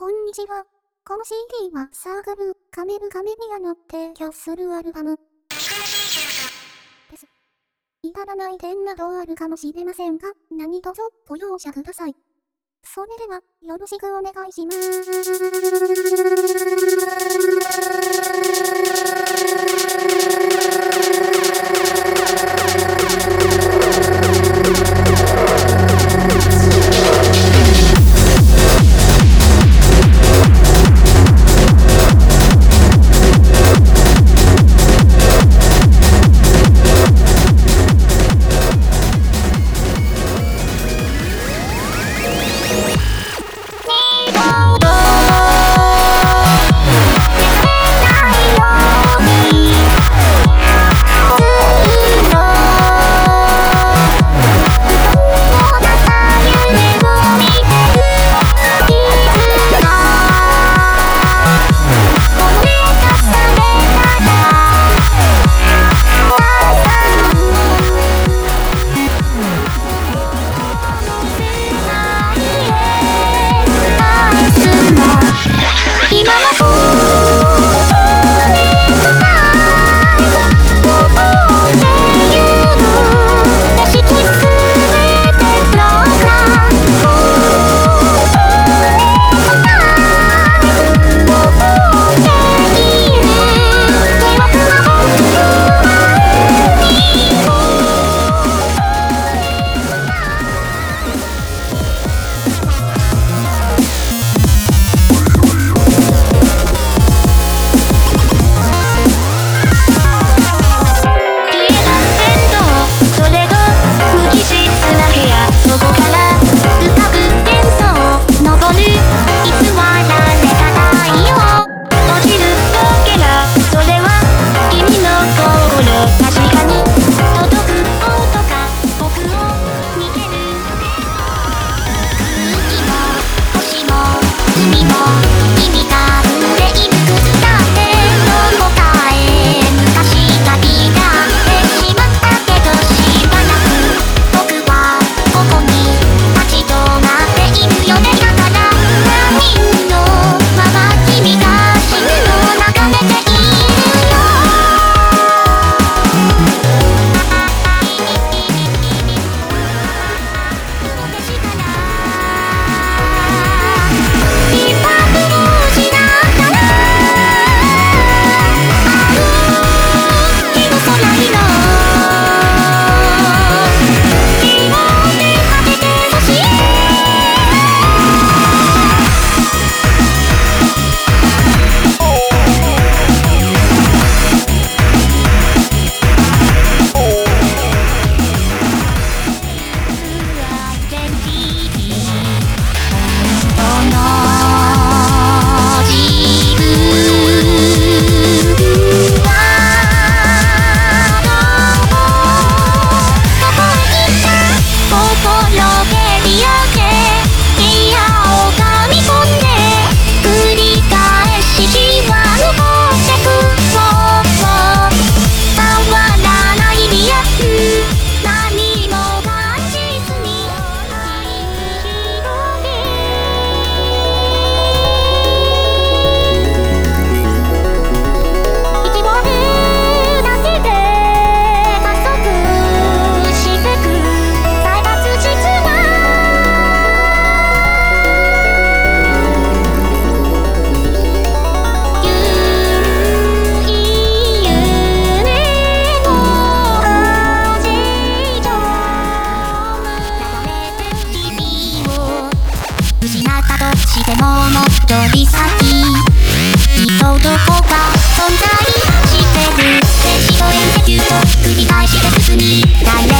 こんにちは。この CD はサークル、カメルカメディアの提供するアルバム。です。至らない点などあるかもしれませんが、何卒ご容赦ください。それでは、よろしくお願いします何誰